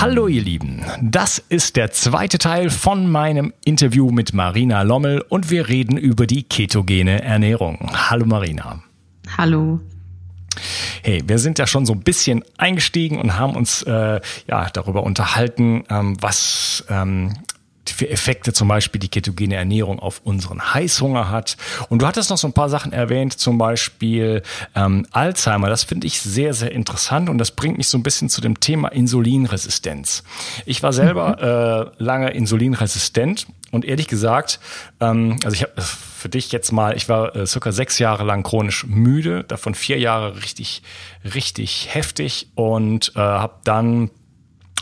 Hallo ihr Lieben, das ist der zweite Teil von meinem Interview mit Marina Lommel und wir reden über die ketogene Ernährung. Hallo Marina. Hallo. Hey, wir sind ja schon so ein bisschen eingestiegen und haben uns äh, ja darüber unterhalten, ähm, was ähm, für Effekte zum Beispiel die ketogene Ernährung auf unseren Heißhunger hat. Und du hattest noch so ein paar Sachen erwähnt, zum Beispiel ähm, Alzheimer. Das finde ich sehr, sehr interessant und das bringt mich so ein bisschen zu dem Thema Insulinresistenz. Ich war selber mhm. äh, lange insulinresistent und ehrlich gesagt, ähm, also ich habe für dich jetzt mal, ich war äh, circa sechs Jahre lang chronisch müde, davon vier Jahre richtig, richtig heftig und äh, habe dann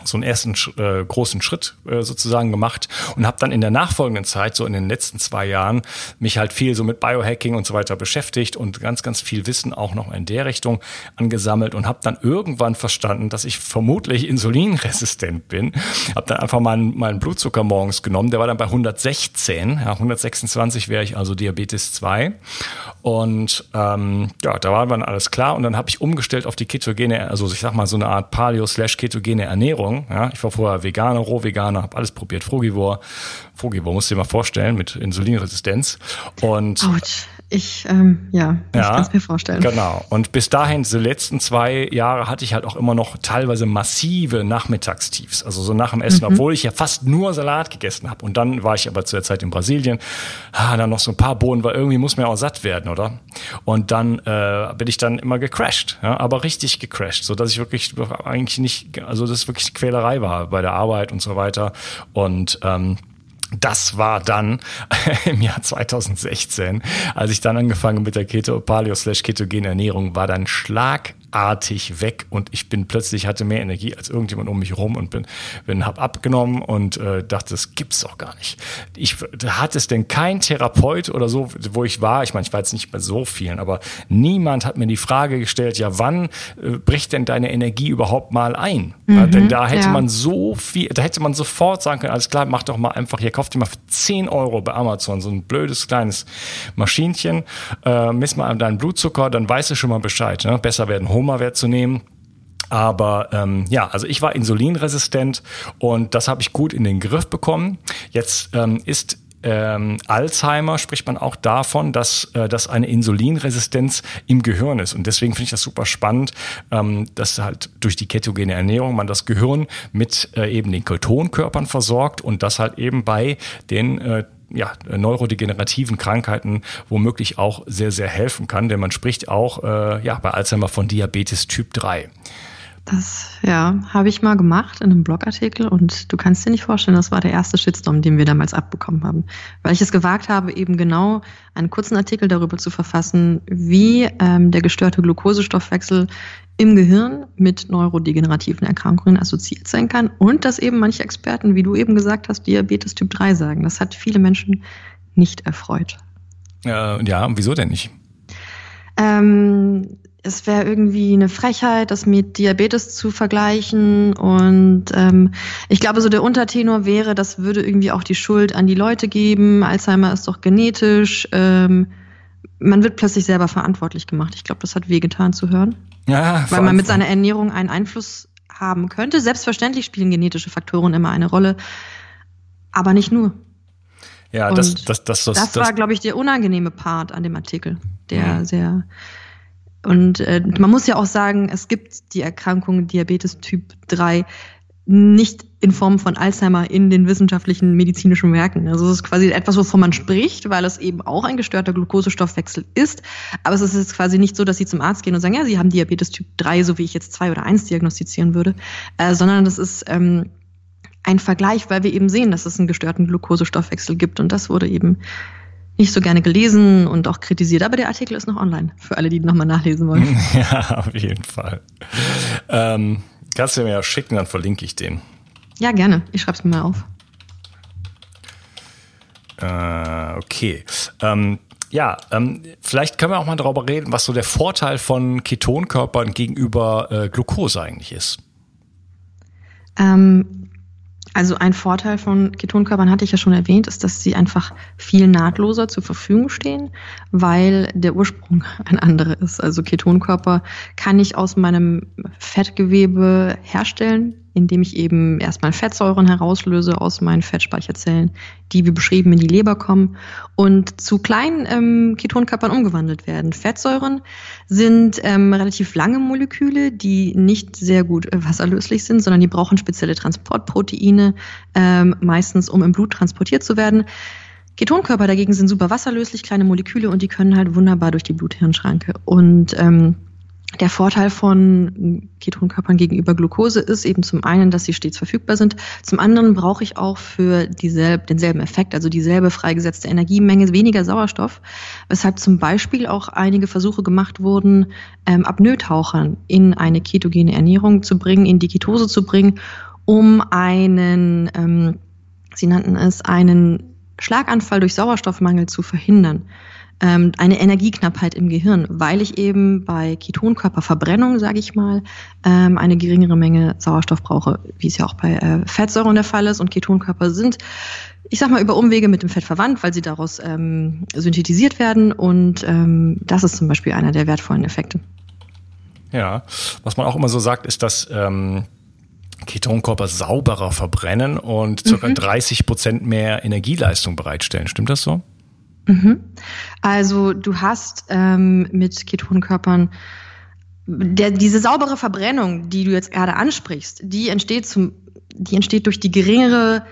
so einen ersten äh, großen Schritt äh, sozusagen gemacht und habe dann in der nachfolgenden Zeit, so in den letzten zwei Jahren, mich halt viel so mit Biohacking und so weiter beschäftigt und ganz, ganz viel Wissen auch noch in der Richtung angesammelt und habe dann irgendwann verstanden, dass ich vermutlich insulinresistent bin. Habe dann einfach meinen, meinen Blutzucker morgens genommen, der war dann bei 116, ja, 126 wäre ich also Diabetes 2 und ähm, ja, da war dann alles klar und dann habe ich umgestellt auf die ketogene, also ich sag mal so eine Art Paleo-slash-ketogene Ernährung Ernährung. Ja, ich war vorher Veganer, Rohveganer, habe alles probiert, Frugivore. Frugivore musst du dir mal vorstellen mit Insulinresistenz. Und Autsch. Ich, ähm, ja, ich ja, kann es mir vorstellen. Genau. Und bis dahin, die letzten zwei Jahre, hatte ich halt auch immer noch teilweise massive Nachmittagstiefs. Also so nach dem Essen, mhm. obwohl ich ja fast nur Salat gegessen habe. Und dann war ich aber zu der Zeit in Brasilien. Ah, dann noch so ein paar Bohnen, weil irgendwie muss man ja auch satt werden, oder? Und dann äh, bin ich dann immer gecrashed, ja, aber richtig gecrashed, so dass ich wirklich eigentlich nicht, also das wirklich Quälerei war bei der Arbeit und so weiter. Und ähm, das war dann im Jahr 2016, als ich dann angefangen mit der Keto Paleo slash ketogene Ernährung, war dann Schlag artig weg und ich bin plötzlich hatte mehr Energie als irgendjemand um mich rum und bin, bin hab abgenommen und äh, dachte, das gibt's doch gar nicht. Ich hat es denn kein Therapeut oder so, wo ich war. Ich meine, ich war jetzt nicht bei so vielen, aber niemand hat mir die Frage gestellt, ja, wann äh, bricht denn deine Energie überhaupt mal ein? Mhm, ja, denn da hätte ja. man so viel, da hätte man sofort sagen können, alles klar, mach doch mal einfach, hier kauft dir mal für 10 Euro bei Amazon so ein blödes kleines Maschinchen, äh, miss mal deinen Blutzucker, dann weißt du schon mal Bescheid. Ne? Besser werden Hunger Koma-Wert zu nehmen. Aber ähm, ja, also ich war insulinresistent und das habe ich gut in den Griff bekommen. Jetzt ähm, ist ähm, Alzheimer spricht man auch davon, dass äh, dass eine Insulinresistenz im Gehirn ist. Und deswegen finde ich das super spannend, ähm, dass halt durch die ketogene Ernährung man das Gehirn mit äh, eben den Ketonkörpern versorgt und das halt eben bei den äh, ja, neurodegenerativen Krankheiten womöglich auch sehr, sehr helfen kann, denn man spricht auch äh, ja, bei Alzheimer von Diabetes Typ 3. Das, ja, habe ich mal gemacht in einem Blogartikel und du kannst dir nicht vorstellen, das war der erste Shitstorm, den wir damals abbekommen haben. Weil ich es gewagt habe, eben genau einen kurzen Artikel darüber zu verfassen, wie ähm, der gestörte Glukosestoffwechsel im Gehirn mit neurodegenerativen Erkrankungen assoziiert sein kann und dass eben manche Experten, wie du eben gesagt hast, Diabetes Typ 3 sagen. Das hat viele Menschen nicht erfreut. Äh, ja, wieso denn nicht? Ähm, es wäre irgendwie eine Frechheit, das mit Diabetes zu vergleichen. Und ähm, ich glaube, so der Untertenor wäre, das würde irgendwie auch die Schuld an die Leute geben. Alzheimer ist doch genetisch. Ähm, man wird plötzlich selber verantwortlich gemacht. Ich glaube, das hat wehgetan zu hören. Ja, weil man mit seiner Ernährung einen Einfluss haben könnte. Selbstverständlich spielen genetische Faktoren immer eine Rolle, aber nicht nur. Ja, das, das, das, das, das, war, glaube ich, der unangenehme Part an dem Artikel, der mhm. sehr und äh, man muss ja auch sagen, es gibt die Erkrankung Diabetes Typ 3 nicht in Form von Alzheimer in den wissenschaftlichen medizinischen Werken. Also es ist quasi etwas, wovon man spricht, weil es eben auch ein gestörter Glukosestoffwechsel ist. Aber es ist jetzt quasi nicht so, dass Sie zum Arzt gehen und sagen, ja, Sie haben Diabetes Typ 3, so wie ich jetzt 2 oder 1 diagnostizieren würde, äh, sondern das ist ähm, ein Vergleich, weil wir eben sehen, dass es einen gestörten Glukosestoffwechsel gibt. Und das wurde eben nicht so gerne gelesen und auch kritisiert, aber der Artikel ist noch online für alle, die nochmal nachlesen wollen. Ja, auf jeden Fall. Ähm, kannst du mir ja schicken, dann verlinke ich den. Ja, gerne. Ich schreibe es mir mal auf. Äh, okay. Ähm, ja, ähm, vielleicht können wir auch mal darüber reden, was so der Vorteil von Ketonkörpern gegenüber äh, Glucose eigentlich ist. Ähm, also ein Vorteil von Ketonkörpern hatte ich ja schon erwähnt, ist, dass sie einfach viel nahtloser zur Verfügung stehen, weil der Ursprung ein anderer ist. Also Ketonkörper kann ich aus meinem Fettgewebe herstellen, indem ich eben erstmal Fettsäuren herauslöse aus meinen Fettspeicherzellen, die wie beschrieben in die Leber kommen und zu kleinen ähm, Ketonkörpern umgewandelt werden. Fettsäuren sind ähm, relativ lange Moleküle, die nicht sehr gut äh, wasserlöslich sind, sondern die brauchen spezielle Transportproteine, ähm, meistens um im Blut transportiert zu werden. Ketonkörper dagegen sind super wasserlöslich, kleine Moleküle und die können halt wunderbar durch die Blut-Hirn-Schranke. Und ähm, der Vorteil von Ketonkörpern gegenüber Glucose ist eben zum einen, dass sie stets verfügbar sind. Zum anderen brauche ich auch für dieselbe, denselben Effekt, also dieselbe freigesetzte Energiemenge, weniger Sauerstoff, weshalb zum Beispiel auch einige Versuche gemacht wurden, ähm, Apnoe-Tauchern in eine ketogene Ernährung zu bringen, in die Ketose zu bringen, um einen, ähm, sie nannten es, einen Schlaganfall durch Sauerstoffmangel zu verhindern ähm, eine Energieknappheit im Gehirn, weil ich eben bei Ketonkörperverbrennung, sage ich mal, ähm, eine geringere Menge Sauerstoff brauche, wie es ja auch bei äh, Fettsäuren der Fall ist. Und Ketonkörper sind, ich sag mal, über Umwege mit dem Fett verwandt, weil sie daraus ähm, synthetisiert werden. Und ähm, das ist zum Beispiel einer der wertvollen Effekte. Ja, was man auch immer so sagt, ist, dass ähm, Ketonkörper sauberer verbrennen und ca. mhm. 30 Prozent mehr Energieleistung bereitstellen. Stimmt das so? Mhm. Also du hast ähm, mit Ketonkörpern der, diese saubere Verbrennung, die du jetzt gerade ansprichst, die entsteht zum, die entsteht durch die geringere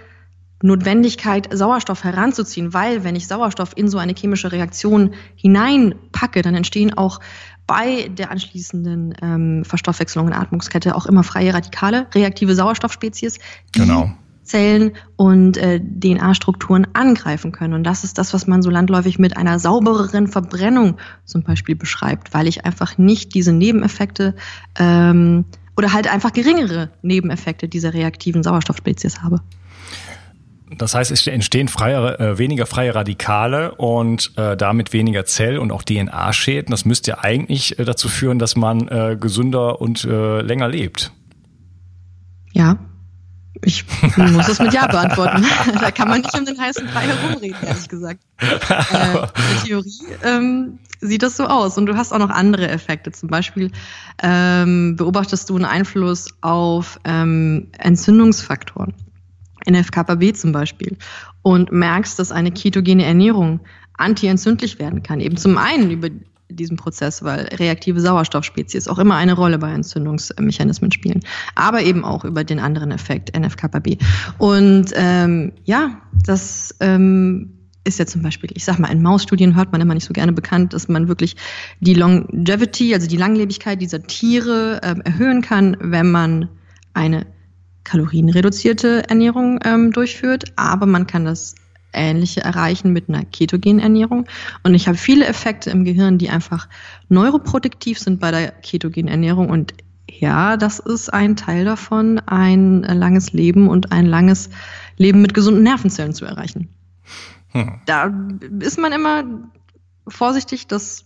Notwendigkeit, Sauerstoff heranzuziehen, weil wenn ich Sauerstoff in so eine chemische Reaktion hineinpacke, dann entstehen auch bei der anschließenden ähm, Verstoffwechslung in Atmungskette auch immer freie Radikale, reaktive Sauerstoffspezies, die genau. Zellen und äh, DNA-Strukturen angreifen können. Und das ist das, was man so landläufig mit einer saubereren Verbrennung zum Beispiel beschreibt, weil ich einfach nicht diese Nebeneffekte ähm, oder halt einfach geringere Nebeneffekte dieser reaktiven Sauerstoffspezies habe. Das heißt, es entstehen freie, äh, weniger freie Radikale und äh, damit weniger Zell- und auch DNA-Schäden. Das müsste ja eigentlich äh, dazu führen, dass man äh, gesünder und äh, länger lebt. Ja, ich muss es mit Ja beantworten. da kann man nicht um den heißen Brei herumreden, ehrlich gesagt. Äh, in der Theorie ähm, sieht das so aus. Und du hast auch noch andere Effekte. Zum Beispiel ähm, beobachtest du einen Einfluss auf ähm, Entzündungsfaktoren, NFKB zum Beispiel, und merkst, dass eine ketogene Ernährung antientzündlich werden kann. Eben zum einen über diesem Prozess, weil reaktive Sauerstoffspezies auch immer eine Rolle bei Entzündungsmechanismen spielen, aber eben auch über den anderen Effekt NFKB. Und ähm, ja, das ähm, ist ja zum Beispiel, ich sag mal, in Mausstudien hört man immer nicht so gerne bekannt, dass man wirklich die Longevity, also die Langlebigkeit dieser Tiere ähm, erhöhen kann, wenn man eine kalorienreduzierte Ernährung ähm, durchführt. Aber man kann das Ähnliche erreichen mit einer ketogenen Ernährung. Und ich habe viele Effekte im Gehirn, die einfach neuroproduktiv sind bei der ketogenen Ernährung. Und ja, das ist ein Teil davon, ein langes Leben und ein langes Leben mit gesunden Nervenzellen zu erreichen. Hm. Da ist man immer vorsichtig, das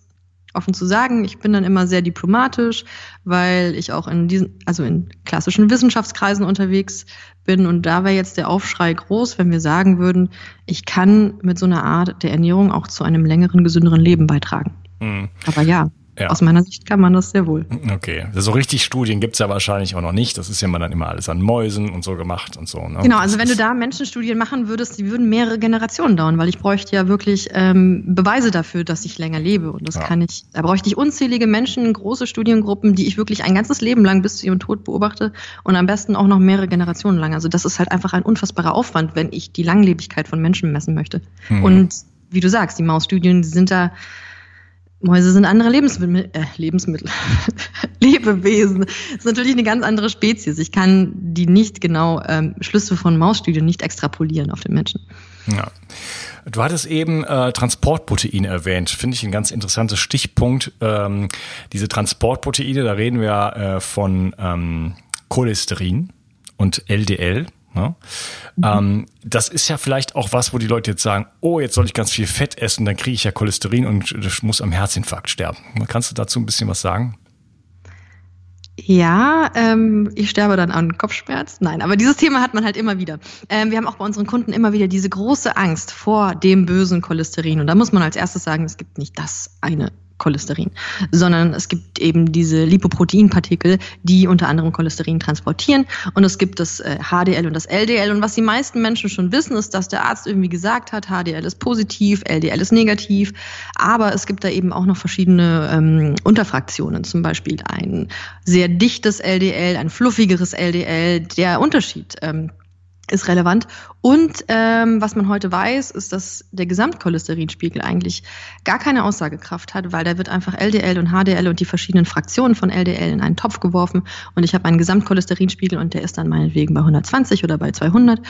offen zu sagen. Ich bin dann immer sehr diplomatisch, weil ich auch in diesen, also in klassischen Wissenschaftskreisen unterwegs bin. Und da wäre jetzt der Aufschrei groß, wenn wir sagen würden, ich kann mit so einer Art der Ernährung auch zu einem längeren, gesünderen Leben beitragen. Mhm. Aber ja, ja. Aus meiner Sicht kann man das sehr wohl. Okay. So richtig Studien gibt's ja wahrscheinlich auch noch nicht. Das ist ja dann immer alles an Mäusen und so gemacht und so. Ne? Genau, also wenn du da Menschenstudien machen würdest, die würden mehrere Generationen dauern, weil ich bräuchte ja wirklich ähm, Beweise dafür, dass ich länger lebe. Und das ja. kann ich, da bräuchte ich unzählige Menschen, große Studiengruppen, die ich wirklich ein ganzes Leben lang bis zu ihrem Tod beobachte und am besten auch noch mehrere Generationen lang. Also das ist halt einfach ein unfassbarer Aufwand, wenn ich die Langlebigkeit von Menschen messen möchte. Mhm. Und wie du sagst, die Mausstudien, die sind da Mäuse sind andere Lebensmittel, äh, Lebensmittel, Lebewesen. Das ist natürlich eine ganz andere Spezies. Ich kann die nicht genau ähm, Schlüsse von Mausstudien nicht extrapolieren auf den Menschen. Ja. Du hattest eben äh, Transportproteine erwähnt. Finde ich ein ganz interessantes Stichpunkt. Ähm, diese Transportproteine, da reden wir äh, von ähm, Cholesterin und LDL. Ne? Mhm. Ähm, das ist ja vielleicht auch was, wo die Leute jetzt sagen, oh, jetzt soll ich ganz viel Fett essen, dann kriege ich ja Cholesterin und ich muss am Herzinfarkt sterben. Kannst du dazu ein bisschen was sagen? Ja, ähm, ich sterbe dann an Kopfschmerz. Nein, aber dieses Thema hat man halt immer wieder. Ähm, wir haben auch bei unseren Kunden immer wieder diese große Angst vor dem bösen Cholesterin. Und da muss man als erstes sagen, es gibt nicht das eine Cholesterin, sondern es gibt eben diese Lipoproteinpartikel, die unter anderem Cholesterin transportieren. Und es gibt das HDL äh, und das LDL und was die meisten Menschen schon wissen, ist, dass der Arzt irgendwie gesagt hat, HDL ist positiv, LDL ist negativ, aber es gibt da eben auch noch verschiedene ähm, Unterfraktionen, zum Beispiel ein sehr dichtes LDL, ein fluffigeres LDL, der Unterschied ähm, ist relevant. Und ähm, was man heute weiß, ist, dass der Gesamtcholesterinspiegel eigentlich gar keine Aussagekraft hat, weil da wird einfach LDL und HDL und die verschiedenen Fraktionen von LDL in einen Topf geworfen und ich habe einen Gesamtcholesterinspiegel und der ist dann meinetwegen bei 120 oder bei 200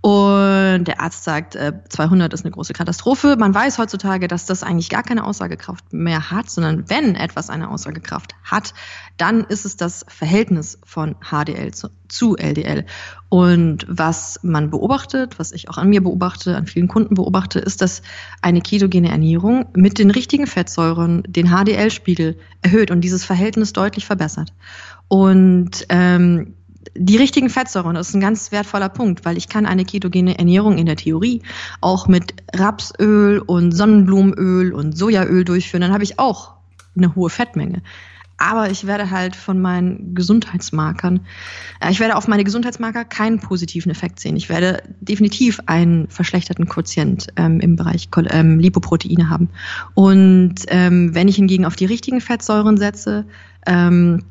und der Arzt sagt, äh, 200 ist eine große Katastrophe. Man weiß heutzutage, dass das eigentlich gar keine Aussagekraft mehr hat, sondern wenn etwas eine Aussagekraft hat, dann ist es das Verhältnis von HDL zu LDL. Und was man beobachtet, was ich auch an mir beobachte, an vielen Kunden beobachte, ist, dass eine ketogene Ernährung mit den richtigen Fettsäuren den HDL-Spiegel erhöht und dieses Verhältnis deutlich verbessert. Und ähm, die richtigen Fettsäuren, das ist ein ganz wertvoller Punkt, weil ich kann eine ketogene Ernährung in der Theorie auch mit Rapsöl und Sonnenblumenöl und Sojaöl durchführen. Dann habe ich auch eine hohe Fettmenge. Aber ich werde halt von meinen Gesundheitsmarkern, äh, ich werde auf meine Gesundheitsmarker keinen positiven Effekt sehen. Ich werde definitiv einen verschlechterten Quotient ähm, im Bereich ähm, Lipoproteine haben. Und ähm, wenn ich hingegen auf die richtigen Fettsäuren setze, ähm,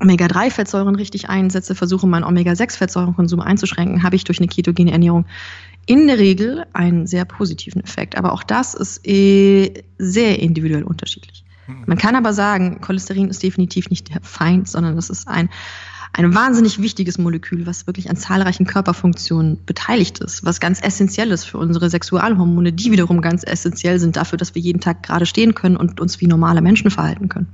Omega-3-Fettsäuren richtig einsetze, versuche meinen Omega-6-Fettsäurenkonsum einzuschränken, habe ich durch eine ketogene Ernährung in der Regel einen sehr positiven Effekt. Aber auch das ist eh sehr individuell unterschiedlich. Man kann aber sagen, Cholesterin ist definitiv nicht der Feind, sondern das ist ein, ein wahnsinnig wichtiges Molekül, was wirklich an zahlreichen Körperfunktionen beteiligt ist, was ganz essentiell ist für unsere Sexualhormone, die wiederum ganz essentiell sind dafür, dass wir jeden Tag gerade stehen können und uns wie normale Menschen verhalten können.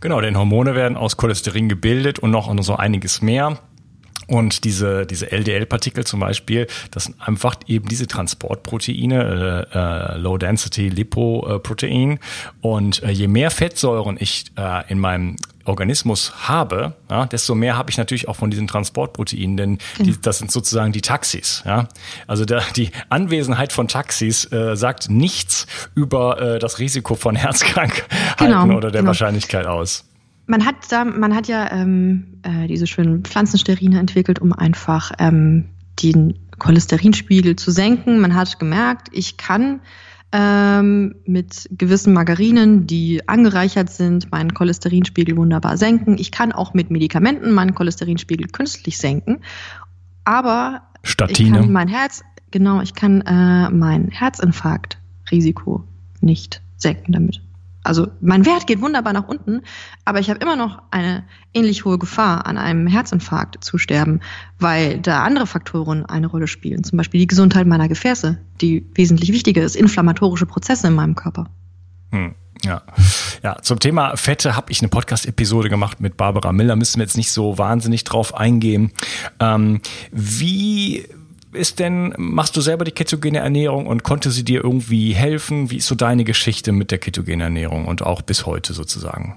Genau, denn Hormone werden aus Cholesterin gebildet und noch so einiges mehr. Und diese, diese LDL-Partikel zum Beispiel, das sind einfach eben diese Transportproteine, äh, äh, Low-Density Lipoprotein. Und äh, je mehr Fettsäuren ich äh, in meinem Organismus habe, ja, desto mehr habe ich natürlich auch von diesen Transportproteinen, denn die, genau. das sind sozusagen die Taxis. Ja? Also der, die Anwesenheit von Taxis äh, sagt nichts über äh, das Risiko von Herzkrankheiten genau, oder der genau. Wahrscheinlichkeit aus man hat da, man hat ja ähm, äh, diese schönen Pflanzensterine entwickelt, um einfach ähm, den Cholesterinspiegel zu senken. Man hat gemerkt, ich kann ähm, mit gewissen Margarinen, die angereichert sind, meinen Cholesterinspiegel wunderbar senken. Ich kann auch mit Medikamenten meinen Cholesterinspiegel künstlich senken. Aber Statine. ich kann mein Herz, genau, ich kann äh, mein Herzinfarktrisiko nicht senken damit. Also mein Wert geht wunderbar nach unten, aber ich habe immer noch eine ähnlich hohe Gefahr, an einem Herzinfarkt zu sterben, weil da andere Faktoren eine Rolle spielen. Zum Beispiel die Gesundheit meiner Gefäße, die wesentlich wichtiger ist, inflammatorische Prozesse in meinem Körper. Hm. Ja. ja, zum Thema Fette habe ich eine Podcast-Episode gemacht mit Barbara Miller. Müssen wir jetzt nicht so wahnsinnig drauf eingehen. Ähm, wie ist denn, machst du selber die ketogene Ernährung und konnte sie dir irgendwie helfen? Wie ist so deine Geschichte mit der ketogenen Ernährung und auch bis heute sozusagen?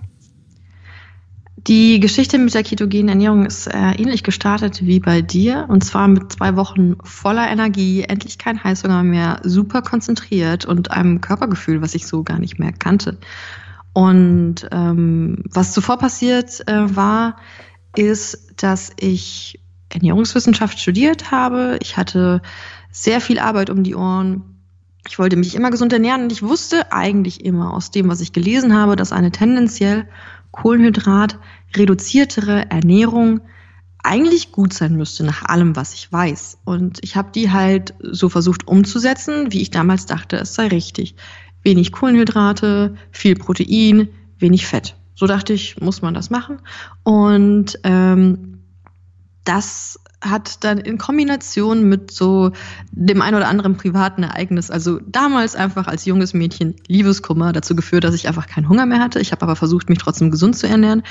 Die Geschichte mit der ketogenen Ernährung ist äh, ähnlich gestartet wie bei dir und zwar mit zwei Wochen voller Energie, endlich kein Heißhunger mehr, super konzentriert und einem Körpergefühl, was ich so gar nicht mehr kannte. Und ähm, was zuvor passiert äh, war, ist, dass ich Ernährungswissenschaft studiert habe. Ich hatte sehr viel Arbeit um die Ohren. Ich wollte mich immer gesund ernähren und ich wusste eigentlich immer aus dem, was ich gelesen habe, dass eine tendenziell Kohlenhydrat reduziertere Ernährung eigentlich gut sein müsste nach allem, was ich weiß. Und ich habe die halt so versucht umzusetzen, wie ich damals dachte, es sei richtig. Wenig Kohlenhydrate, viel Protein, wenig Fett. So dachte ich, muss man das machen. Und ähm, das hat dann in Kombination mit so dem ein oder anderen privaten Ereignis, also damals einfach als junges Mädchen Liebeskummer dazu geführt, dass ich einfach keinen Hunger mehr hatte. Ich habe aber versucht, mich trotzdem gesund zu ernähren.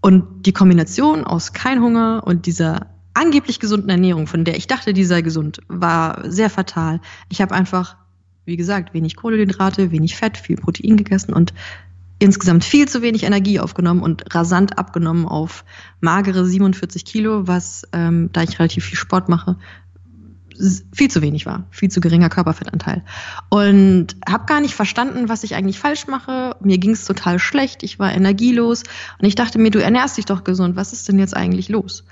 Und die Kombination aus kein Hunger und dieser angeblich gesunden Ernährung, von der ich dachte, die sei gesund, war sehr fatal. Ich habe einfach, wie gesagt, wenig Kohlenhydrate, wenig Fett, viel Protein gegessen und insgesamt viel zu wenig Energie aufgenommen und rasant abgenommen auf magere 47 Kilo, was, ähm, da ich relativ viel Sport mache, viel zu wenig war, viel zu geringer Körperfettanteil. Und habe gar nicht verstanden, was ich eigentlich falsch mache. Mir ging es total schlecht, ich war energielos und ich dachte mir, du ernährst dich doch gesund, was ist denn jetzt eigentlich los?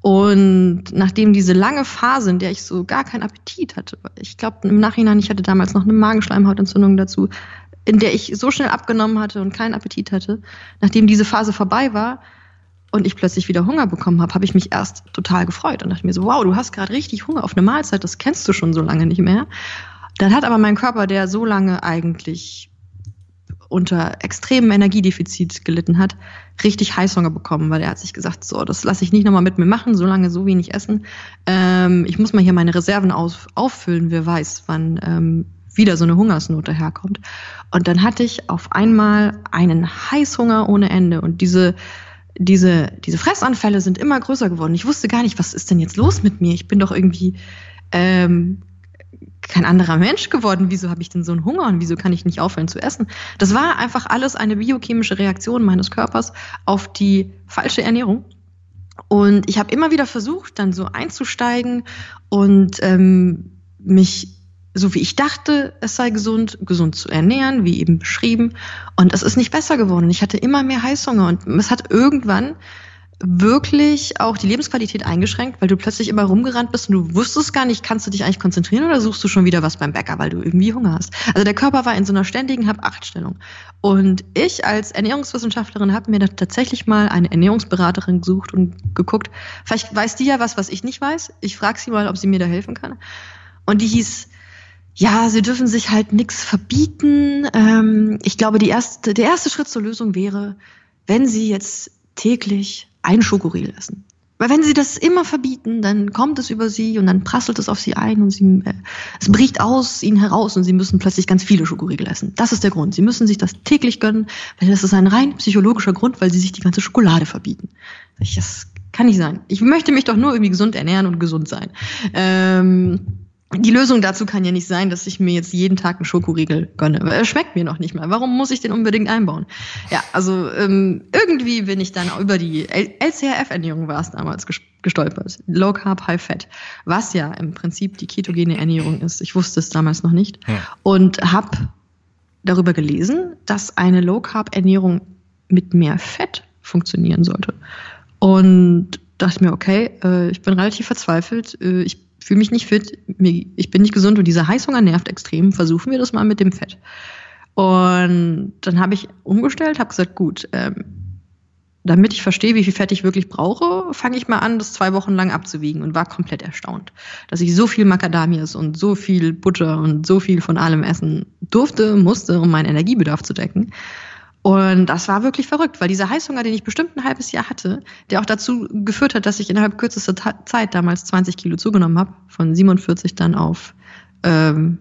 Und nachdem diese lange Phase, in der ich so gar keinen Appetit hatte, ich glaube im Nachhinein, ich hatte damals noch eine Magenschleimhautentzündung dazu, in der ich so schnell abgenommen hatte und keinen Appetit hatte, nachdem diese Phase vorbei war und ich plötzlich wieder Hunger bekommen habe, habe ich mich erst total gefreut und dachte mir so, wow, du hast gerade richtig Hunger auf eine Mahlzeit, das kennst du schon so lange nicht mehr. Dann hat aber mein Körper, der so lange eigentlich unter extremem Energiedefizit gelitten hat, richtig Heißhunger bekommen, weil er hat sich gesagt, so, das lasse ich nicht nochmal mit mir machen, so lange so wenig essen. Ähm, ich muss mal hier meine Reserven auf, auffüllen, wer weiß, wann ähm, wieder so eine Hungersnot daherkommt. Und dann hatte ich auf einmal einen Heißhunger ohne Ende und diese diese, diese Fressanfälle sind immer größer geworden. Ich wusste gar nicht, was ist denn jetzt los mit mir? Ich bin doch irgendwie ähm, kein anderer Mensch geworden. Wieso habe ich denn so einen Hunger und wieso kann ich nicht aufhören zu essen? Das war einfach alles eine biochemische Reaktion meines Körpers auf die falsche Ernährung. Und ich habe immer wieder versucht, dann so einzusteigen und ähm, mich so wie ich dachte, es sei gesund, gesund zu ernähren, wie eben beschrieben. Und es ist nicht besser geworden. Ich hatte immer mehr Heißhunger und es hat irgendwann wirklich auch die Lebensqualität eingeschränkt, weil du plötzlich immer rumgerannt bist und du wusstest gar nicht, kannst du dich eigentlich konzentrieren oder suchst du schon wieder was beim Bäcker, weil du irgendwie Hunger hast. Also der Körper war in so einer ständigen Hab-Acht-Stellung. Und ich als Ernährungswissenschaftlerin habe mir da tatsächlich mal eine Ernährungsberaterin gesucht und geguckt, vielleicht weiß die ja was, was ich nicht weiß. Ich frage sie mal, ob sie mir da helfen kann. Und die hieß ja, sie dürfen sich halt nichts verbieten. Ähm, ich glaube, die erste, der erste Schritt zur Lösung wäre, wenn sie jetzt täglich ein Schokoriegel essen. Weil wenn sie das immer verbieten, dann kommt es über sie und dann prasselt es auf sie ein und sie, äh, es bricht aus ihnen heraus und sie müssen plötzlich ganz viele Schokoriegel essen. Das ist der Grund. Sie müssen sich das täglich gönnen, weil das ist ein rein psychologischer Grund, weil sie sich die ganze Schokolade verbieten. Das kann nicht sein. Ich möchte mich doch nur irgendwie gesund ernähren und gesund sein. Ähm, die Lösung dazu kann ja nicht sein, dass ich mir jetzt jeden Tag einen Schokoriegel gönne. Er schmeckt mir noch nicht mal. Warum muss ich den unbedingt einbauen? Ja, also ähm, irgendwie bin ich dann über die LCHF-Ernährung war es damals gestolpert. Low Carb, High Fat. Was ja im Prinzip die ketogene Ernährung ist. Ich wusste es damals noch nicht. Ja. Und habe darüber gelesen, dass eine Low Carb Ernährung mit mehr Fett funktionieren sollte. Und dachte mir, okay, äh, ich bin relativ verzweifelt. Äh, ich fühle mich nicht fit, ich bin nicht gesund und dieser Heißhunger nervt extrem. Versuchen wir das mal mit dem Fett. Und dann habe ich umgestellt, habe gesagt, gut, ähm, damit ich verstehe, wie viel Fett ich wirklich brauche, fange ich mal an, das zwei Wochen lang abzuwiegen und war komplett erstaunt, dass ich so viel Macadamias und so viel Butter und so viel von allem essen durfte, musste, um meinen Energiebedarf zu decken. Und das war wirklich verrückt, weil dieser Heißhunger, den ich bestimmt ein halbes Jahr hatte, der auch dazu geführt hat, dass ich innerhalb kürzester Zeit damals 20 Kilo zugenommen habe, von 47 dann auf ähm,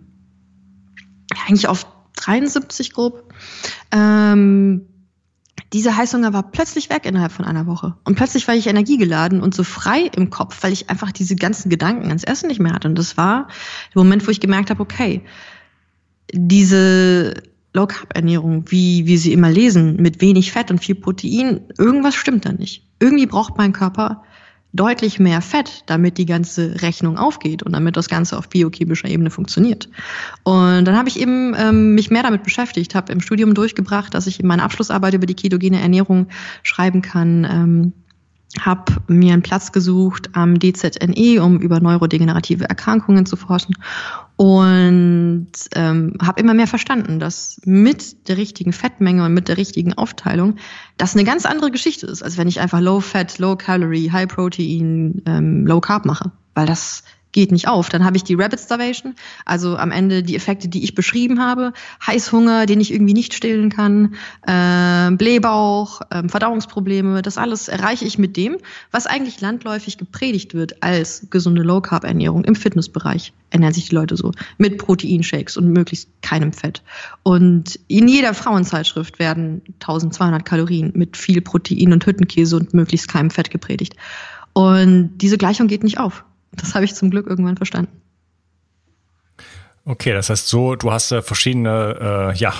eigentlich auf 73 grob. Ähm, dieser Heißhunger war plötzlich weg innerhalb von einer Woche. Und plötzlich war ich energiegeladen und so frei im Kopf, weil ich einfach diese ganzen Gedanken ans Essen nicht mehr hatte. Und das war der Moment, wo ich gemerkt habe, okay, diese Low Carb Ernährung, wie wir sie immer lesen, mit wenig Fett und viel Protein, irgendwas stimmt da nicht. Irgendwie braucht mein Körper deutlich mehr Fett, damit die ganze Rechnung aufgeht und damit das Ganze auf biochemischer Ebene funktioniert. Und dann habe ich eben ähm, mich mehr damit beschäftigt, habe im Studium durchgebracht, dass ich in meiner Abschlussarbeit über die ketogene Ernährung schreiben kann. Ähm, habe mir einen Platz gesucht am DZNE, um über neurodegenerative Erkrankungen zu forschen und ähm, habe immer mehr verstanden, dass mit der richtigen Fettmenge und mit der richtigen Aufteilung das eine ganz andere Geschichte ist, als wenn ich einfach Low Fat, Low Calorie, High Protein, ähm, Low Carb mache, weil das geht nicht auf. Dann habe ich die Rabbit Starvation, also am Ende die Effekte, die ich beschrieben habe. Heißhunger, den ich irgendwie nicht stillen kann, äh, Blähbauch, äh, Verdauungsprobleme, das alles erreiche ich mit dem, was eigentlich landläufig gepredigt wird als gesunde Low-Carb-Ernährung im Fitnessbereich. Ernähren sich die Leute so mit Proteinshakes und möglichst keinem Fett. Und in jeder Frauenzeitschrift werden 1200 Kalorien mit viel Protein und Hüttenkäse und möglichst keinem Fett gepredigt. Und diese Gleichung geht nicht auf. Das habe ich zum Glück irgendwann verstanden. Okay, das heißt so, du hast äh, verschiedene äh, ja,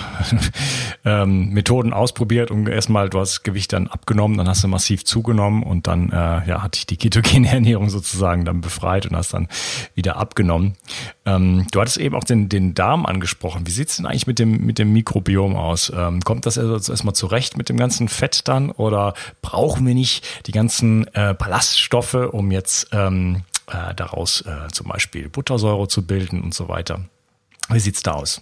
ähm, Methoden ausprobiert und erstmal, du hast Gewicht dann abgenommen, dann hast du massiv zugenommen und dann äh, ja, hat dich die ketogene Ernährung sozusagen dann befreit und hast dann wieder abgenommen. Ähm, du hattest eben auch den, den Darm angesprochen. Wie sieht's denn eigentlich mit dem, mit dem Mikrobiom aus? Ähm, kommt das also erstmal zurecht mit dem ganzen Fett dann oder brauchen wir nicht die ganzen äh, Ballaststoffe, um jetzt ähm, äh, daraus äh, zum Beispiel Buttersäure zu bilden und so weiter. Wie sieht's da aus?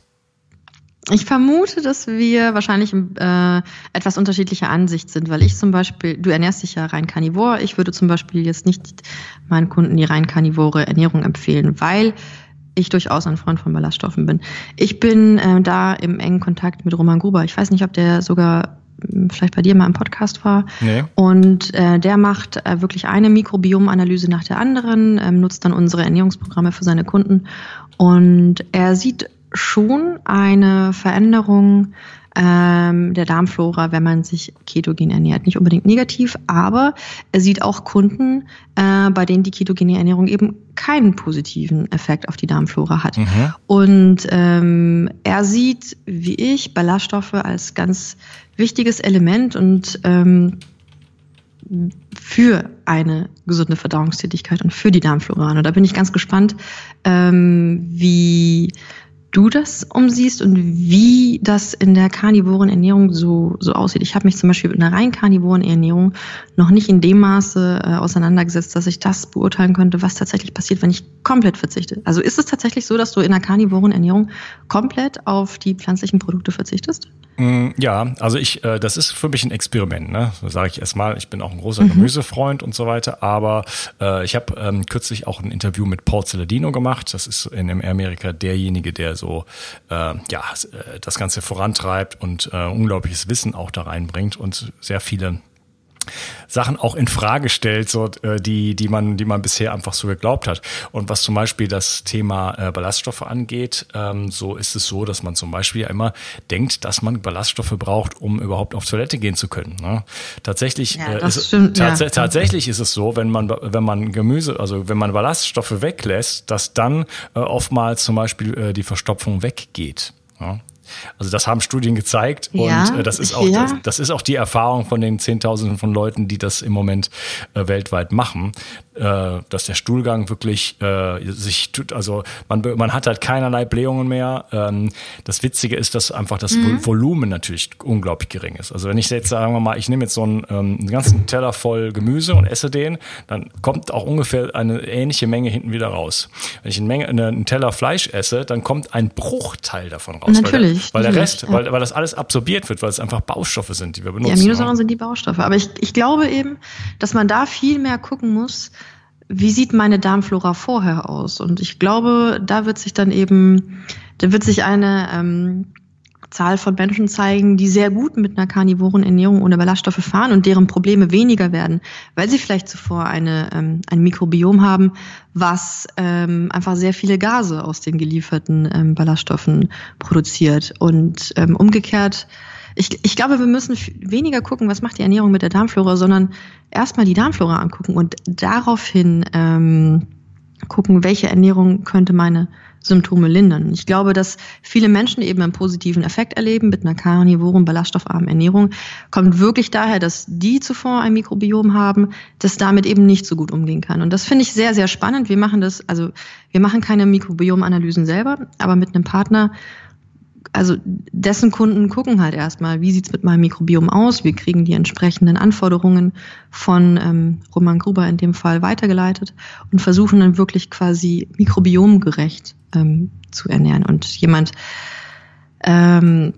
Ich vermute, dass wir wahrscheinlich äh, etwas unterschiedlicher Ansicht sind, weil ich zum Beispiel, du ernährst dich ja rein karnivor, ich würde zum Beispiel jetzt nicht meinen Kunden die rein karnivore Ernährung empfehlen, weil ich durchaus ein Freund von Ballaststoffen bin. Ich bin äh, da im engen Kontakt mit Roman Gruber. Ich weiß nicht, ob der sogar vielleicht bei dir mal im Podcast war. Nee. Und äh, der macht äh, wirklich eine Mikrobiomanalyse nach der anderen, ähm, nutzt dann unsere Ernährungsprogramme für seine Kunden. Und er sieht schon eine Veränderung ähm, der Darmflora, wenn man sich ketogen ernährt. Nicht unbedingt negativ, aber er sieht auch Kunden, äh, bei denen die ketogene Ernährung eben keinen positiven Effekt auf die Darmflora hat. Mhm. Und ähm, er sieht, wie ich, Ballaststoffe als ganz wichtiges Element und ähm, für eine gesunde Verdauungstätigkeit und für die Darmflora. Und da bin ich ganz gespannt, ähm, wie du das umsiehst und wie das in der karnivoren Ernährung so, so aussieht. Ich habe mich zum Beispiel mit einer rein karnivoren Ernährung noch nicht in dem Maße äh, auseinandergesetzt, dass ich das beurteilen könnte, was tatsächlich passiert, wenn ich komplett verzichte. Also ist es tatsächlich so, dass du in einer karnivoren Ernährung komplett auf die pflanzlichen Produkte verzichtest? Mm, ja, also ich, äh, das ist für mich ein Experiment, ne? So sage ich erstmal, ich bin auch ein großer mhm. Gemüsefreund und so weiter, aber äh, ich habe ähm, kürzlich auch ein Interview mit Paul Celadino gemacht. Das ist in Amerika derjenige, der so äh, ja äh, das Ganze vorantreibt und äh, unglaubliches Wissen auch da reinbringt und sehr viele Sachen auch in Frage stellt, so äh, die die man die man bisher einfach so geglaubt hat. Und was zum Beispiel das Thema äh, Ballaststoffe angeht, ähm, so ist es so, dass man zum Beispiel immer denkt, dass man Ballaststoffe braucht, um überhaupt auf Toilette gehen zu können. Ne? Tatsächlich ja, äh, ist, stimmt, tats ja. tatsächlich ist es so, wenn man wenn man Gemüse, also wenn man Ballaststoffe weglässt, dass dann äh, oftmals zum Beispiel äh, die Verstopfung weggeht. Ja? Also das haben Studien gezeigt und ja, äh, das ist auch ja. das, das, ist auch die Erfahrung von den Zehntausenden von Leuten, die das im Moment äh, weltweit machen, äh, dass der Stuhlgang wirklich äh, sich tut, also man, man hat halt keinerlei Blähungen mehr. Ähm, das Witzige ist, dass einfach das mhm. Volumen natürlich unglaublich gering ist. Also wenn ich jetzt sagen wir mal, ich nehme jetzt so einen, ähm, einen ganzen Teller voll Gemüse und esse den, dann kommt auch ungefähr eine ähnliche Menge hinten wieder raus. Wenn ich eine Menge, eine, einen Teller Fleisch esse, dann kommt ein Bruchteil davon raus. Natürlich nicht, weil der Rest, ja. weil, weil das alles absorbiert wird, weil es einfach Baustoffe sind, die wir benutzen. Die Aminosäuren sind die Baustoffe. Aber ich, ich glaube eben, dass man da viel mehr gucken muss, wie sieht meine Darmflora vorher aus? Und ich glaube, da wird sich dann eben, da wird sich eine ähm, Zahl von Menschen zeigen, die sehr gut mit einer karnivoren Ernährung ohne Ballaststoffe fahren und deren Probleme weniger werden, weil sie vielleicht zuvor eine, ähm, ein Mikrobiom haben, was ähm, einfach sehr viele Gase aus den gelieferten ähm, Ballaststoffen produziert. Und ähm, umgekehrt, ich, ich glaube, wir müssen weniger gucken, was macht die Ernährung mit der Darmflora, sondern erstmal die Darmflora angucken und daraufhin ähm, gucken, welche Ernährung könnte meine Symptome lindern. Ich glaube, dass viele Menschen eben einen positiven Effekt erleben mit einer karnivoren, ballaststoffarmen Ernährung. Kommt wirklich daher, dass die zuvor ein Mikrobiom haben, das damit eben nicht so gut umgehen kann. Und das finde ich sehr, sehr spannend. Wir machen das, also wir machen keine Mikrobiomanalysen selber, aber mit einem Partner also dessen Kunden gucken halt erstmal, wie sieht's mit meinem Mikrobiom aus? Wir kriegen die entsprechenden Anforderungen von ähm, Roman Gruber in dem Fall weitergeleitet und versuchen dann wirklich quasi mikrobiomgerecht ähm, zu ernähren. Und jemand, ähm,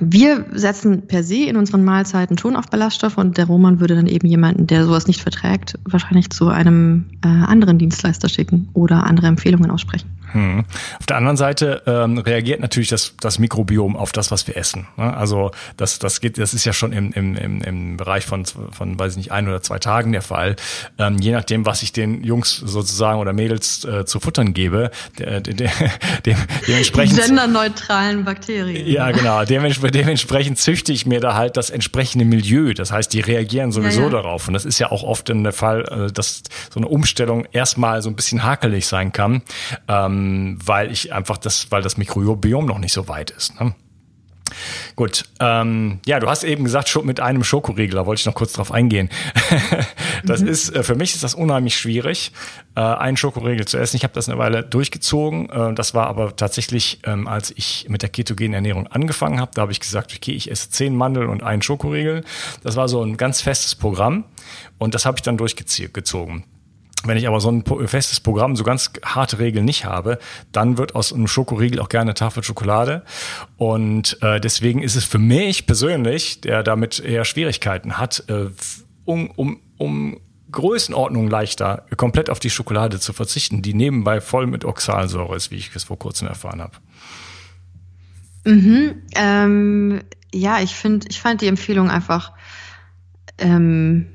wir setzen per se in unseren Mahlzeiten schon auf Ballaststoffe und der Roman würde dann eben jemanden, der sowas nicht verträgt, wahrscheinlich zu einem äh, anderen Dienstleister schicken oder andere Empfehlungen aussprechen. Hm. Auf der anderen Seite ähm, reagiert natürlich das, das Mikrobiom auf das, was wir essen. Ne? Also das, das geht, das ist ja schon im, im, im, im Bereich von, von, weiß ich nicht, ein oder zwei Tagen der Fall. Ähm, je nachdem, was ich den Jungs sozusagen oder Mädels äh, zu futtern gebe, der, der, der, dem, dementsprechend. Genderneutralen Bakterien. Ja, genau. Dementsprechend, dementsprechend züchte ich mir da halt das entsprechende Milieu. Das heißt, die reagieren sowieso ja, ja. darauf. Und das ist ja auch oft in der Fall, äh, dass so eine Umstellung erstmal so ein bisschen hakelig sein kann. Ähm, ähm, weil ich einfach das, weil das Mikrobiom noch nicht so weit ist. Ne? Gut, ähm, ja, du hast eben gesagt, mit einem Schokoriegel, da wollte ich noch kurz drauf eingehen. das mhm. ist, äh, für mich ist das unheimlich schwierig, äh, einen Schokoriegel zu essen. Ich habe das eine Weile durchgezogen. Äh, das war aber tatsächlich, ähm, als ich mit der ketogenen Ernährung angefangen habe, da habe ich gesagt, okay, ich esse zehn Mandeln und einen Schokoriegel. Das war so ein ganz festes Programm und das habe ich dann durchgezogen. Wenn ich aber so ein festes Programm, so ganz harte Regeln nicht habe, dann wird aus einem Schokoriegel auch gerne Tafel Schokolade. Und äh, deswegen ist es für mich persönlich, der damit eher Schwierigkeiten hat, äh, um, um, um Größenordnung leichter, komplett auf die Schokolade zu verzichten, die nebenbei voll mit Oxalsäure ist, wie ich es vor kurzem erfahren habe. Mhm, ähm, ja, ich finde, ich fand die Empfehlung einfach ähm,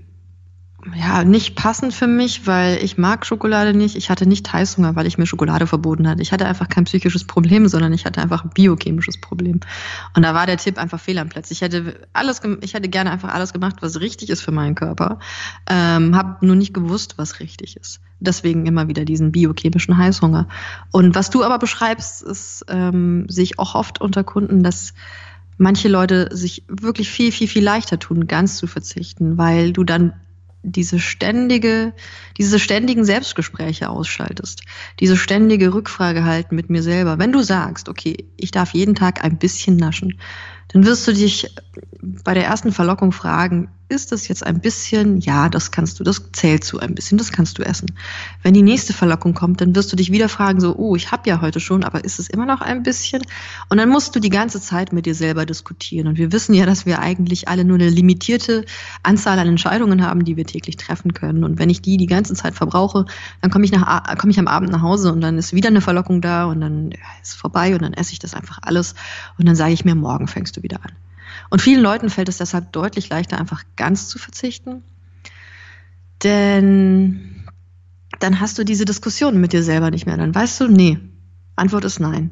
ja, nicht passend für mich, weil ich mag Schokolade nicht. Ich hatte nicht Heißhunger, weil ich mir Schokolade verboten hatte. Ich hatte einfach kein psychisches Problem, sondern ich hatte einfach ein biochemisches Problem. Und da war der Tipp einfach fehl am Platz. Ich hätte alles, ich hätte gerne einfach alles gemacht, was richtig ist für meinen Körper. Ähm, habe nur nicht gewusst, was richtig ist. Deswegen immer wieder diesen biochemischen Heißhunger. Und was du aber beschreibst, ist, ähm, sehe ich auch oft unter Kunden, dass manche Leute sich wirklich viel, viel, viel leichter tun, ganz zu verzichten, weil du dann diese ständige, diese ständigen Selbstgespräche ausschaltest, diese ständige Rückfrage halten mit mir selber. Wenn du sagst, okay, ich darf jeden Tag ein bisschen naschen, dann wirst du dich bei der ersten Verlockung fragen, ist das jetzt ein bisschen, ja, das kannst du, das zählt zu ein bisschen, das kannst du essen. Wenn die nächste Verlockung kommt, dann wirst du dich wieder fragen, so, oh, ich habe ja heute schon, aber ist es immer noch ein bisschen? Und dann musst du die ganze Zeit mit dir selber diskutieren. Und wir wissen ja, dass wir eigentlich alle nur eine limitierte Anzahl an Entscheidungen haben, die wir täglich treffen können. Und wenn ich die die ganze Zeit verbrauche, dann komme ich, nach, komm ich am Abend nach Hause und dann ist wieder eine Verlockung da und dann ja, ist vorbei und dann esse ich das einfach alles und dann sage ich mir, morgen fängst du wieder an. Und vielen Leuten fällt es deshalb deutlich leichter, einfach ganz zu verzichten. Denn dann hast du diese Diskussion mit dir selber nicht mehr. Dann weißt du, nee, Antwort ist nein.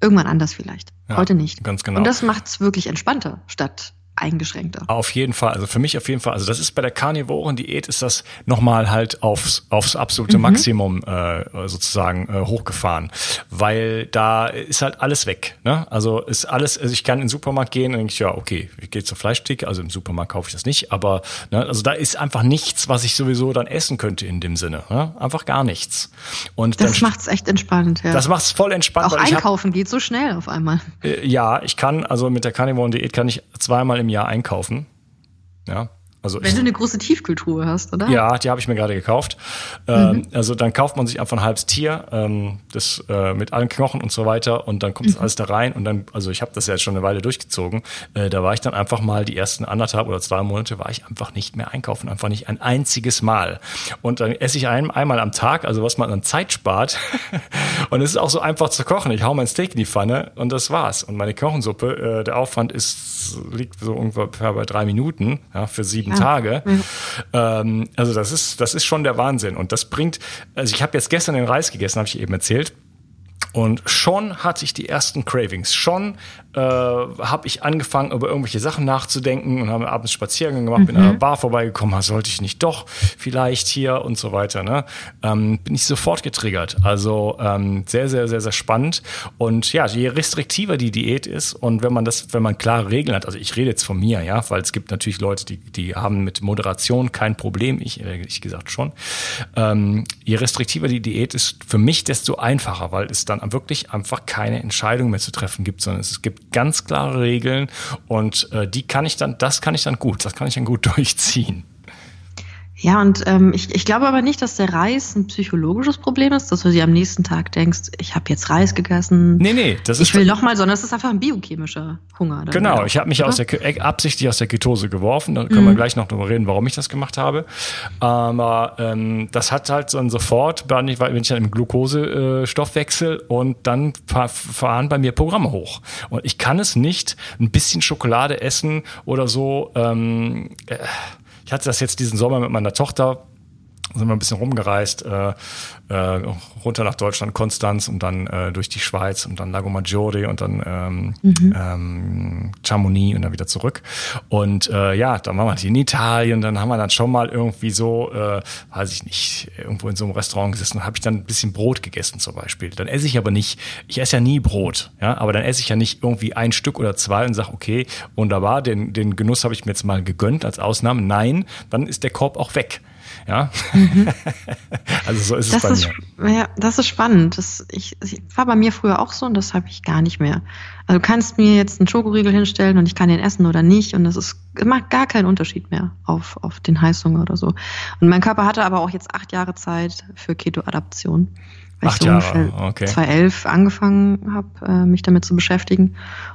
Irgendwann anders vielleicht. Ja, Heute nicht. Ganz genau. Und das macht es wirklich entspannter, statt eingeschränkter. Auf jeden Fall, also für mich auf jeden Fall. Also das ist bei der Karnivoren-Diät ist das nochmal halt aufs, aufs absolute mhm. Maximum äh, sozusagen äh, hochgefahren, weil da ist halt alles weg. Ne? Also ist alles, also ich kann in den Supermarkt gehen und denke ich, ja, okay, ich gehe zur Fleischtheke, also im Supermarkt kaufe ich das nicht, aber ne, also da ist einfach nichts, was ich sowieso dann essen könnte in dem Sinne. Ne? Einfach gar nichts. Und das macht es echt entspannt, ja. Das macht es voll entspannt. Auch einkaufen hab, geht so schnell auf einmal. Äh, ja, ich kann, also mit der Carnivoren-Diät kann ich zweimal im Jahr einkaufen. Ja. Also Wenn ich, du eine große Tiefkultur hast, oder? Ja, die habe ich mir gerade gekauft. Ähm, mhm. Also dann kauft man sich einfach ein halbes Tier, ähm, das äh, mit allen Knochen und so weiter und dann kommt mhm. alles da rein und dann, also ich habe das ja jetzt schon eine Weile durchgezogen. Äh, da war ich dann einfach mal die ersten anderthalb oder zwei Monate war ich einfach nicht mehr einkaufen, einfach nicht ein einziges Mal. Und dann esse ich ein, einmal am Tag, also was man an Zeit spart. und es ist auch so einfach zu kochen. Ich hau mein Steak in die Pfanne und das war's. Und meine Knochensuppe, äh, der Aufwand ist liegt so ungefähr bei drei Minuten ja, für sieben sieben ja. Tage. Ja. Ähm, also das ist, das ist schon der Wahnsinn. Und das bringt, also ich habe jetzt gestern den Reis gegessen, habe ich eben erzählt. Und schon hatte ich die ersten Cravings. Schon äh, habe ich angefangen, über irgendwelche Sachen nachzudenken und habe abends Spaziergänge gemacht, mhm. bin an einer Bar vorbeigekommen, ah, sollte ich nicht doch vielleicht hier und so weiter. Ne? Ähm, bin ich sofort getriggert. Also ähm, sehr, sehr, sehr, sehr spannend. Und ja, je restriktiver die Diät ist und wenn man das, wenn man klare Regeln hat, also ich rede jetzt von mir, ja, weil es gibt natürlich Leute, die, die haben mit Moderation kein Problem, ich ehrlich gesagt schon. Ähm, je restriktiver die Diät ist, für mich desto einfacher, weil es dann wirklich einfach keine Entscheidung mehr zu treffen gibt, sondern es gibt ganz klare Regeln und äh, die kann ich dann, das kann ich dann gut, das kann ich dann gut durchziehen. Ja, und ähm, ich, ich glaube aber nicht, dass der Reis ein psychologisches Problem ist, dass du dir am nächsten Tag denkst, ich habe jetzt Reis gegessen. Nee, nee, das ist. Ich will nochmal, sondern es ist einfach ein biochemischer Hunger. Genau, ich habe mich aus der, äh, absichtlich aus der Ketose geworfen. Da können mhm. wir gleich noch darüber reden, warum ich das gemacht habe. Aber ähm, das hat halt dann sofort, wenn ich dann im Glukosestoffwechsel äh, und dann fahren bei mir Programme hoch. Und ich kann es nicht ein bisschen Schokolade essen oder so. Ähm, äh, ich hatte das jetzt diesen Sommer mit meiner Tochter, sind wir ein bisschen rumgereist, äh, äh, runter nach Deutschland, Konstanz und dann äh, durch die Schweiz und dann Lago Maggiore und dann ähm, mhm. ähm, Chamonix und dann wieder zurück. Und äh, ja, dann waren wir in Italien, dann haben wir dann schon mal irgendwie so, äh, weiß ich nicht, irgendwo in so einem Restaurant gesessen und habe ich dann ein bisschen Brot gegessen zum Beispiel. Dann esse ich aber nicht, ich esse ja nie Brot, ja, aber dann esse ich ja nicht irgendwie ein Stück oder zwei und sage, okay, wunderbar, den, den Genuss habe ich mir jetzt mal gegönnt als Ausnahme. Nein, dann ist der Korb auch weg. Ja, mhm. also so ist das es bei ist, mir. Ja, das ist spannend. Das, ich, ich war bei mir früher auch so und das habe ich gar nicht mehr. Also du kannst mir jetzt einen Schokoriegel hinstellen und ich kann den essen oder nicht und das ist macht gar keinen Unterschied mehr auf, auf den Heißhunger oder so. Und mein Körper hatte aber auch jetzt acht Jahre Zeit für Keto-Adaption weil Acht ich so Jahre, okay. 2011 angefangen habe, äh, mich damit zu beschäftigen.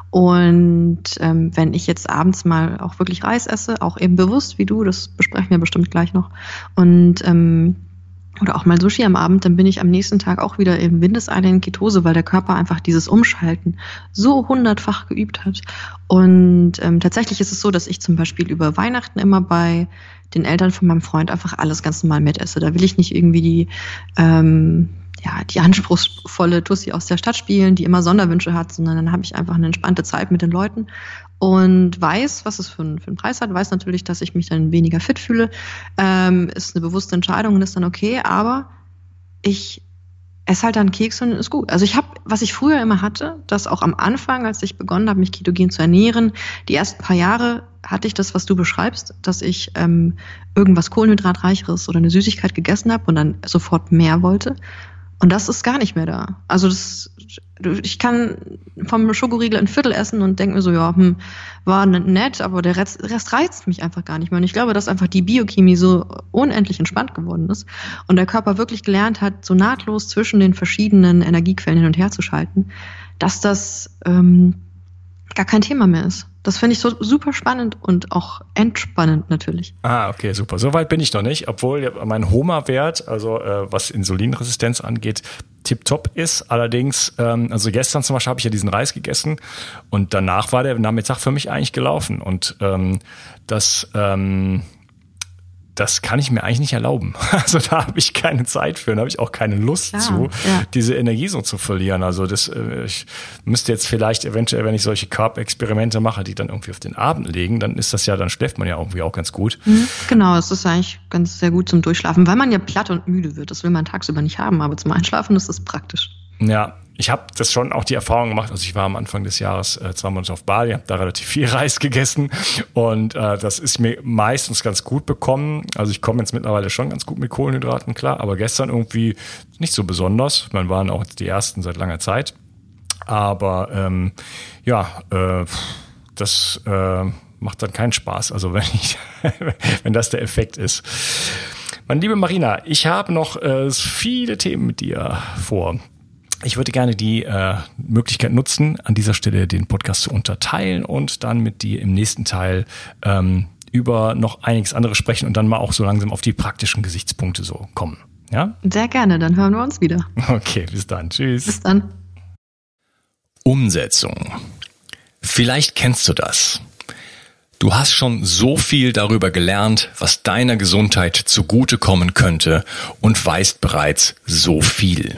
Und ähm, wenn ich jetzt abends mal auch wirklich Reis esse, auch eben bewusst wie du, das besprechen wir bestimmt gleich noch, und ähm, oder auch mal Sushi am Abend, dann bin ich am nächsten Tag auch wieder im Windeseile in Ketose, weil der Körper einfach dieses Umschalten so hundertfach geübt hat. Und ähm, tatsächlich ist es so, dass ich zum Beispiel über Weihnachten immer bei den Eltern von meinem Freund einfach alles ganz normal mitesse. Da will ich nicht irgendwie die ähm, ja, die anspruchsvolle Tussi aus der Stadt spielen, die immer Sonderwünsche hat, sondern dann habe ich einfach eine entspannte Zeit mit den Leuten und weiß, was es für, einen, für einen Preis hat, weiß natürlich, dass ich mich dann weniger fit fühle, ähm, ist eine bewusste Entscheidung und ist dann okay, aber ich esse halt dann Keks und ist gut. Also ich habe, was ich früher immer hatte, dass auch am Anfang, als ich begonnen habe, mich ketogen zu ernähren, die ersten paar Jahre hatte ich das, was du beschreibst, dass ich ähm, irgendwas Kohlenhydratreicheres oder eine Süßigkeit gegessen habe und dann sofort mehr wollte. Und das ist gar nicht mehr da. Also das, ich kann vom Schokoriegel ein Viertel essen und denke mir so, ja, hm, war nett, aber der Rest, Rest reizt mich einfach gar nicht mehr. Und ich glaube, dass einfach die Biochemie so unendlich entspannt geworden ist und der Körper wirklich gelernt hat, so nahtlos zwischen den verschiedenen Energiequellen hin und her zu schalten, dass das ähm, gar kein Thema mehr ist. Das finde ich so super spannend und auch entspannend natürlich. Ah, okay, super. Soweit bin ich noch nicht, obwohl mein Homa-Wert, also äh, was Insulinresistenz angeht, tipptopp ist. Allerdings, ähm, also gestern zum Beispiel habe ich ja diesen Reis gegessen und danach war der Nachmittag für mich eigentlich gelaufen. Und ähm, das ähm, das kann ich mir eigentlich nicht erlauben. Also da habe ich keine Zeit für, da habe ich auch keine Lust ja, zu, ja. diese Energie so zu verlieren. Also das, äh, ich müsste jetzt vielleicht eventuell, wenn ich solche Carb-Experimente mache, die dann irgendwie auf den Abend legen, dann ist das ja, dann schläft man ja irgendwie auch ganz gut. Mhm, genau, es ist eigentlich ganz sehr gut zum Durchschlafen, weil man ja platt und müde wird. Das will man tagsüber nicht haben, aber zum Einschlafen ist das praktisch. Ja, ich habe das schon auch die Erfahrung gemacht. Also ich war am Anfang des Jahres äh, zwei Monate auf Bali, habe da relativ viel Reis gegessen und äh, das ist mir meistens ganz gut bekommen. Also ich komme jetzt mittlerweile schon ganz gut mit Kohlenhydraten klar, aber gestern irgendwie nicht so besonders. Man waren auch die ersten seit langer Zeit, aber ähm, ja. Äh, das äh, macht dann keinen Spaß. Also wenn ich, wenn das der Effekt ist. Meine liebe Marina, ich habe noch äh, viele Themen mit dir vor. Ich würde gerne die äh, Möglichkeit nutzen, an dieser Stelle den Podcast zu unterteilen und dann mit dir im nächsten Teil ähm, über noch einiges andere sprechen und dann mal auch so langsam auf die praktischen Gesichtspunkte so kommen. Ja? Sehr gerne, dann hören wir uns wieder. Okay, bis dann. Tschüss. Bis dann. Umsetzung. Vielleicht kennst du das. Du hast schon so viel darüber gelernt, was deiner Gesundheit zugutekommen könnte und weißt bereits so viel.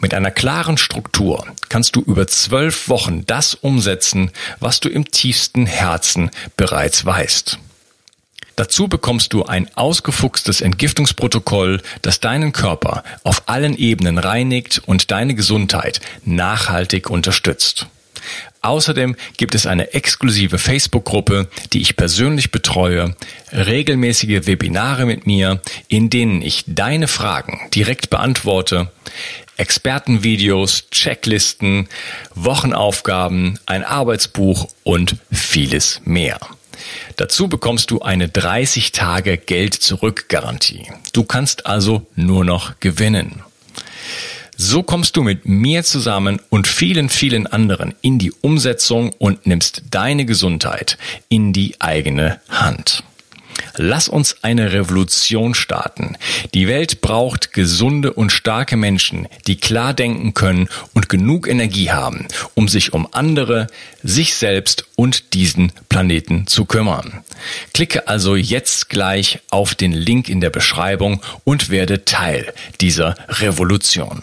Mit einer klaren Struktur kannst du über zwölf Wochen das umsetzen, was du im tiefsten Herzen bereits weißt. Dazu bekommst du ein ausgefuchstes Entgiftungsprotokoll, das deinen Körper auf allen Ebenen reinigt und deine Gesundheit nachhaltig unterstützt. Außerdem gibt es eine exklusive Facebook-Gruppe, die ich persönlich betreue, regelmäßige Webinare mit mir, in denen ich deine Fragen direkt beantworte, Expertenvideos, Checklisten, Wochenaufgaben, ein Arbeitsbuch und vieles mehr. Dazu bekommst du eine 30 Tage Geld zurück Garantie. Du kannst also nur noch gewinnen. So kommst du mit mir zusammen und vielen, vielen anderen in die Umsetzung und nimmst deine Gesundheit in die eigene Hand. Lass uns eine Revolution starten. Die Welt braucht gesunde und starke Menschen, die klar denken können und genug Energie haben, um sich um andere, sich selbst und diesen Planeten zu kümmern. Klicke also jetzt gleich auf den Link in der Beschreibung und werde Teil dieser Revolution.